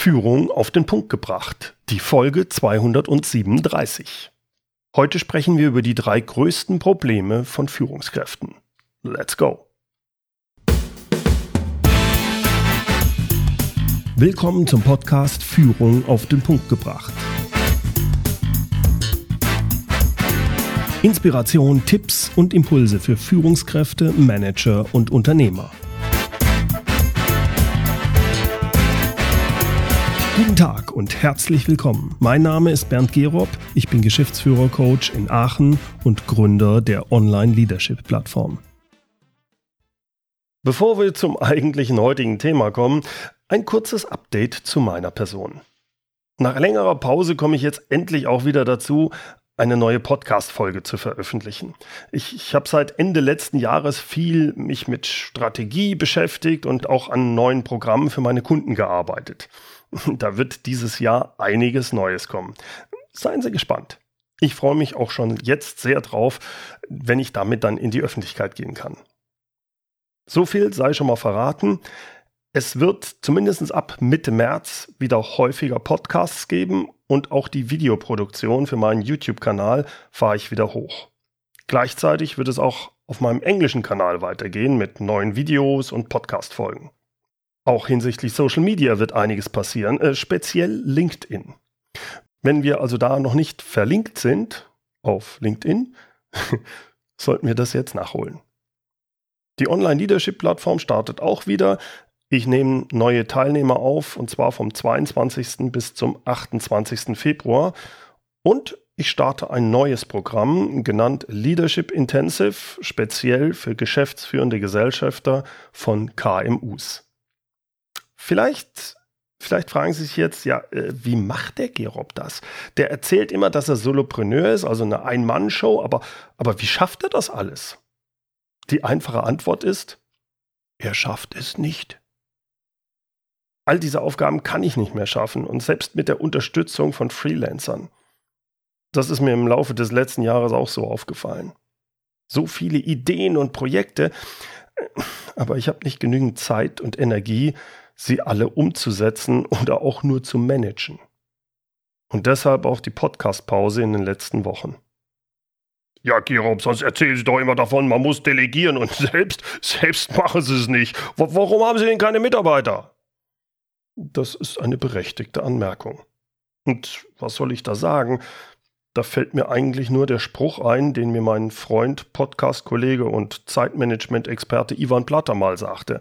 Führung auf den Punkt gebracht, die Folge 237. Heute sprechen wir über die drei größten Probleme von Führungskräften. Let's go! Willkommen zum Podcast Führung auf den Punkt gebracht. Inspiration, Tipps und Impulse für Führungskräfte, Manager und Unternehmer. Guten Tag und herzlich willkommen. Mein Name ist Bernd Gerob. Ich bin Geschäftsführer-Coach in Aachen und Gründer der Online-Leadership-Plattform. Bevor wir zum eigentlichen heutigen Thema kommen, ein kurzes Update zu meiner Person. Nach längerer Pause komme ich jetzt endlich auch wieder dazu, eine neue Podcast-Folge zu veröffentlichen. Ich, ich habe seit Ende letzten Jahres viel mich mit Strategie beschäftigt und auch an neuen Programmen für meine Kunden gearbeitet. Da wird dieses Jahr einiges Neues kommen. Seien Sie gespannt. Ich freue mich auch schon jetzt sehr drauf, wenn ich damit dann in die Öffentlichkeit gehen kann. So viel sei schon mal verraten. Es wird zumindest ab Mitte März wieder häufiger Podcasts geben und auch die Videoproduktion für meinen YouTube-Kanal fahre ich wieder hoch. Gleichzeitig wird es auch auf meinem englischen Kanal weitergehen mit neuen Videos und Podcast-Folgen. Auch hinsichtlich Social Media wird einiges passieren, äh, speziell LinkedIn. Wenn wir also da noch nicht verlinkt sind auf LinkedIn, sollten wir das jetzt nachholen. Die Online-Leadership-Plattform startet auch wieder. Ich nehme neue Teilnehmer auf und zwar vom 22. bis zum 28. Februar. Und ich starte ein neues Programm, genannt Leadership Intensive, speziell für geschäftsführende Gesellschafter von KMUs. Vielleicht, vielleicht fragen Sie sich jetzt, ja, äh, wie macht der Gerob das? Der erzählt immer, dass er Solopreneur ist, also eine Ein-Mann-Show, aber, aber wie schafft er das alles? Die einfache Antwort ist, er schafft es nicht. All diese Aufgaben kann ich nicht mehr schaffen und selbst mit der Unterstützung von Freelancern. Das ist mir im Laufe des letzten Jahres auch so aufgefallen. So viele Ideen und Projekte, aber ich habe nicht genügend Zeit und Energie, sie alle umzusetzen oder auch nur zu managen. Und deshalb auch die Podcast-Pause in den letzten Wochen. Ja, Gerob, sonst erzählen Sie doch immer davon, man muss delegieren und selbst, selbst machen Sie es nicht. W warum haben Sie denn keine Mitarbeiter? Das ist eine berechtigte Anmerkung. Und was soll ich da sagen? Da fällt mir eigentlich nur der Spruch ein, den mir mein Freund, Podcast-Kollege und Zeitmanagement-Experte Ivan Platter mal sagte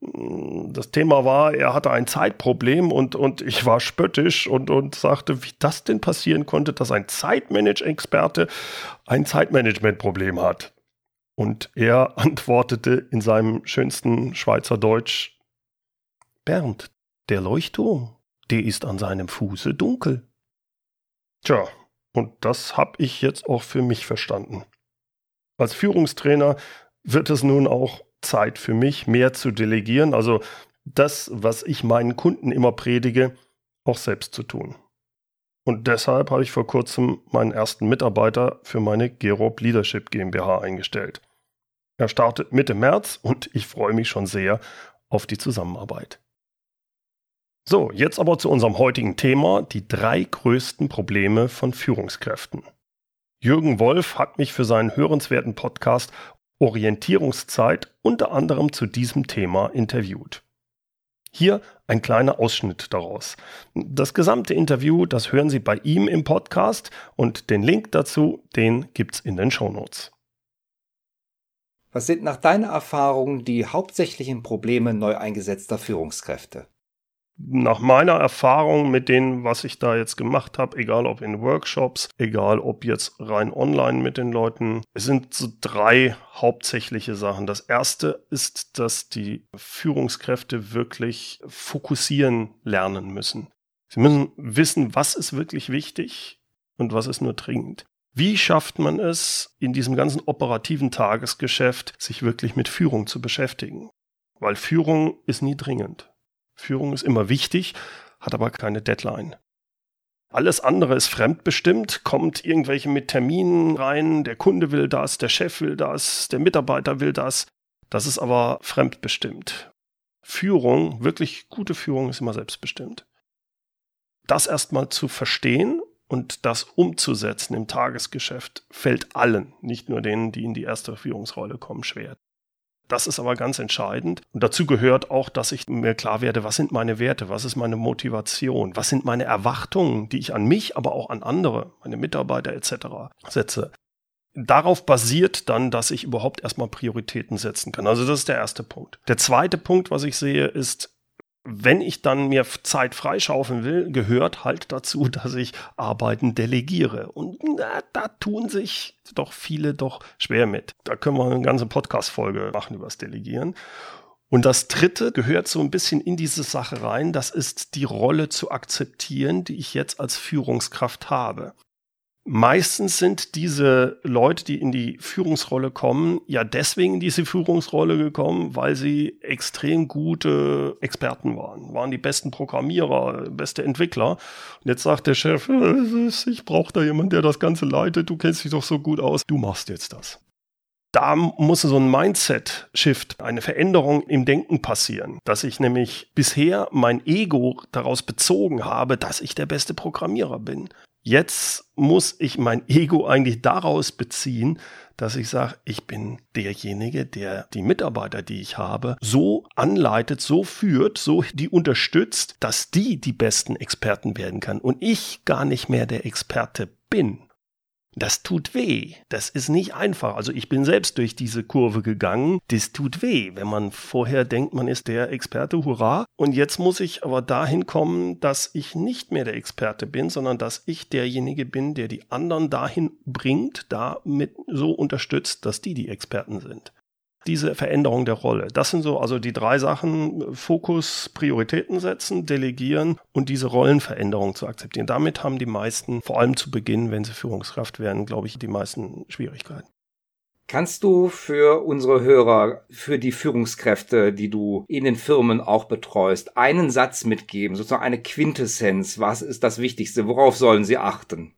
das Thema war, er hatte ein Zeitproblem und, und ich war spöttisch und, und sagte, wie das denn passieren konnte, dass ein Zeitmanage-Experte ein Zeitmanagement-Problem hat. Und er antwortete in seinem schönsten Schweizer Deutsch, Bernd, der Leuchtturm, der ist an seinem Fuße dunkel. Tja, und das habe ich jetzt auch für mich verstanden. Als Führungstrainer wird es nun auch Zeit für mich, mehr zu delegieren, also das, was ich meinen Kunden immer predige, auch selbst zu tun. Und deshalb habe ich vor kurzem meinen ersten Mitarbeiter für meine Gerob Leadership GmbH eingestellt. Er startet Mitte März und ich freue mich schon sehr auf die Zusammenarbeit. So, jetzt aber zu unserem heutigen Thema, die drei größten Probleme von Führungskräften. Jürgen Wolf hat mich für seinen hörenswerten Podcast Orientierungszeit unter anderem zu diesem Thema interviewt. Hier ein kleiner Ausschnitt daraus. Das gesamte Interview, das hören Sie bei ihm im Podcast und den Link dazu, den gibt's in den Shownotes. Was sind nach deiner Erfahrung die hauptsächlichen Probleme neu eingesetzter Führungskräfte? Nach meiner Erfahrung mit dem, was ich da jetzt gemacht habe, egal ob in Workshops, egal ob jetzt rein online mit den Leuten, es sind so drei hauptsächliche Sachen. Das erste ist, dass die Führungskräfte wirklich fokussieren lernen müssen. Sie müssen wissen, was ist wirklich wichtig und was ist nur dringend. Wie schafft man es, in diesem ganzen operativen Tagesgeschäft sich wirklich mit Führung zu beschäftigen? Weil Führung ist nie dringend. Führung ist immer wichtig, hat aber keine Deadline. Alles andere ist fremdbestimmt, kommt irgendwelche mit Terminen rein, der Kunde will das, der Chef will das, der Mitarbeiter will das. Das ist aber fremdbestimmt. Führung, wirklich gute Führung ist immer selbstbestimmt. Das erstmal zu verstehen und das umzusetzen im Tagesgeschäft fällt allen, nicht nur denen, die in die erste Führungsrolle kommen, schwer. Das ist aber ganz entscheidend. Und dazu gehört auch, dass ich mir klar werde, was sind meine Werte, was ist meine Motivation, was sind meine Erwartungen, die ich an mich, aber auch an andere, meine Mitarbeiter etc. setze. Darauf basiert dann, dass ich überhaupt erstmal Prioritäten setzen kann. Also das ist der erste Punkt. Der zweite Punkt, was ich sehe, ist, wenn ich dann mir Zeit freischaufeln will, gehört halt dazu, dass ich Arbeiten delegiere. Und na, da tun sich doch viele doch schwer mit. Da können wir eine ganze Podcast-Folge machen über das Delegieren. Und das dritte gehört so ein bisschen in diese Sache rein. Das ist die Rolle zu akzeptieren, die ich jetzt als Führungskraft habe. Meistens sind diese Leute, die in die Führungsrolle kommen, ja deswegen in diese Führungsrolle gekommen, weil sie extrem gute Experten waren, waren die besten Programmierer, beste Entwickler. Und jetzt sagt der Chef, äh, ich brauche da jemanden, der das Ganze leitet, du kennst dich doch so gut aus, du machst jetzt das. Da muss so ein Mindset-Shift, eine Veränderung im Denken passieren, dass ich nämlich bisher mein Ego daraus bezogen habe, dass ich der beste Programmierer bin. Jetzt muss ich mein Ego eigentlich daraus beziehen, dass ich sage, ich bin derjenige, der die Mitarbeiter, die ich habe, so anleitet, so führt, so die unterstützt, dass die die besten Experten werden kann und ich gar nicht mehr der Experte bin. Das tut weh. Das ist nicht einfach. Also ich bin selbst durch diese Kurve gegangen. Das tut weh, wenn man vorher denkt, man ist der Experte, hurra. Und jetzt muss ich aber dahin kommen, dass ich nicht mehr der Experte bin, sondern dass ich derjenige bin, der die anderen dahin bringt, damit so unterstützt, dass die die Experten sind diese Veränderung der Rolle. Das sind so also die drei Sachen, Fokus, Prioritäten setzen, delegieren und diese Rollenveränderung zu akzeptieren. Damit haben die meisten, vor allem zu Beginn, wenn sie Führungskraft werden, glaube ich, die meisten Schwierigkeiten. Kannst du für unsere Hörer, für die Führungskräfte, die du in den Firmen auch betreust, einen Satz mitgeben, sozusagen eine Quintessenz? Was ist das Wichtigste? Worauf sollen sie achten?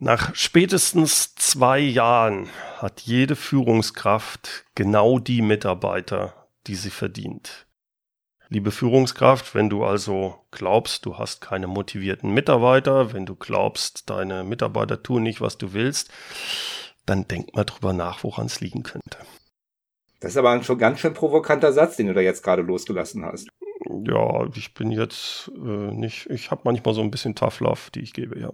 Nach spätestens zwei Jahren hat jede Führungskraft genau die Mitarbeiter, die sie verdient. Liebe Führungskraft, wenn du also glaubst, du hast keine motivierten Mitarbeiter, wenn du glaubst, deine Mitarbeiter tun nicht, was du willst, dann denk mal drüber nach, woran es liegen könnte. Das ist aber ein schon ganz schön provokanter Satz, den du da jetzt gerade losgelassen hast. Ja, ich bin jetzt äh, nicht, ich habe manchmal so ein bisschen Tough Love, die ich gebe, ja.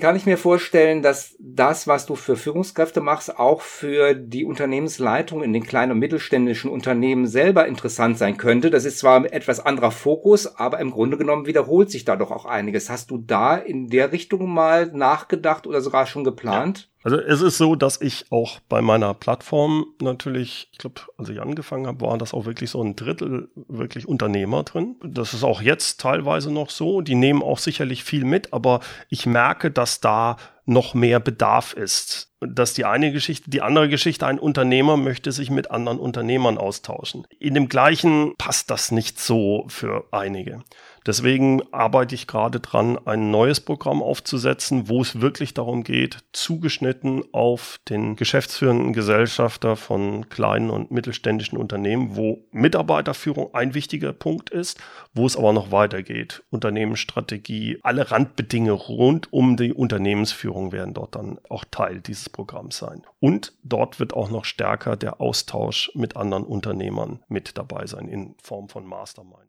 Kann ich mir vorstellen, dass das, was du für Führungskräfte machst, auch für die Unternehmensleitung in den kleinen und mittelständischen Unternehmen selber interessant sein könnte. Das ist zwar ein etwas anderer Fokus, aber im Grunde genommen wiederholt sich da doch auch einiges. Hast du da in der Richtung mal nachgedacht oder sogar schon geplant? Ja. Also es ist so, dass ich auch bei meiner Plattform natürlich, ich glaube, als ich angefangen habe, waren das auch wirklich so ein Drittel wirklich Unternehmer drin. Das ist auch jetzt teilweise noch so. Die nehmen auch sicherlich viel mit, aber ich merke, dass da noch mehr Bedarf ist. Das ist die eine Geschichte. Die andere Geschichte, ein Unternehmer möchte sich mit anderen Unternehmern austauschen. In dem gleichen passt das nicht so für einige. Deswegen arbeite ich gerade dran, ein neues Programm aufzusetzen, wo es wirklich darum geht, zugeschnitten auf den geschäftsführenden Gesellschafter von kleinen und mittelständischen Unternehmen, wo Mitarbeiterführung ein wichtiger Punkt ist, wo es aber noch weitergeht. Unternehmensstrategie, alle Randbedingungen rund um die Unternehmensführung werden dort dann auch Teil dieses Programms sein. Und dort wird auch noch stärker der Austausch mit anderen Unternehmern mit dabei sein in Form von Mastermind.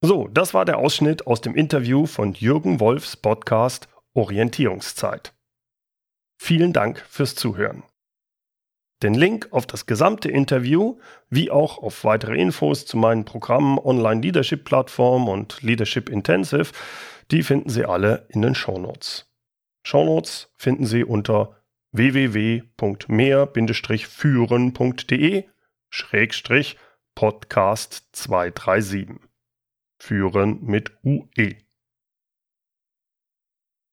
So, das war der Ausschnitt aus dem Interview von Jürgen Wolfs Podcast Orientierungszeit. Vielen Dank fürs Zuhören. Den Link auf das gesamte Interview, wie auch auf weitere Infos zu meinen Programmen Online Leadership Plattform und Leadership Intensive, die finden Sie alle in den Shownotes. Shownotes finden Sie unter www.mehr-führen.de Schrägstrich Podcast 237 führen mit UE.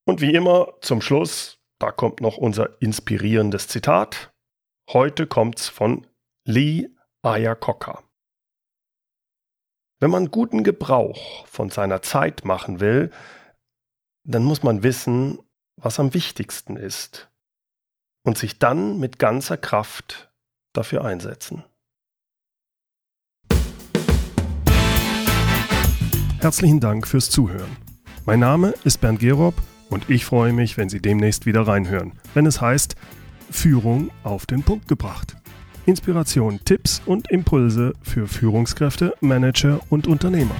Und wie immer zum Schluss, da kommt noch unser inspirierendes Zitat. Heute kommt's von Lee Iacocca. Wenn man guten Gebrauch von seiner Zeit machen will, dann muss man wissen, was am wichtigsten ist und sich dann mit ganzer Kraft dafür einsetzen. Herzlichen Dank fürs Zuhören. Mein Name ist Bernd Gerob und ich freue mich, wenn Sie demnächst wieder reinhören, wenn es heißt Führung auf den Punkt gebracht. Inspiration, Tipps und Impulse für Führungskräfte, Manager und Unternehmer.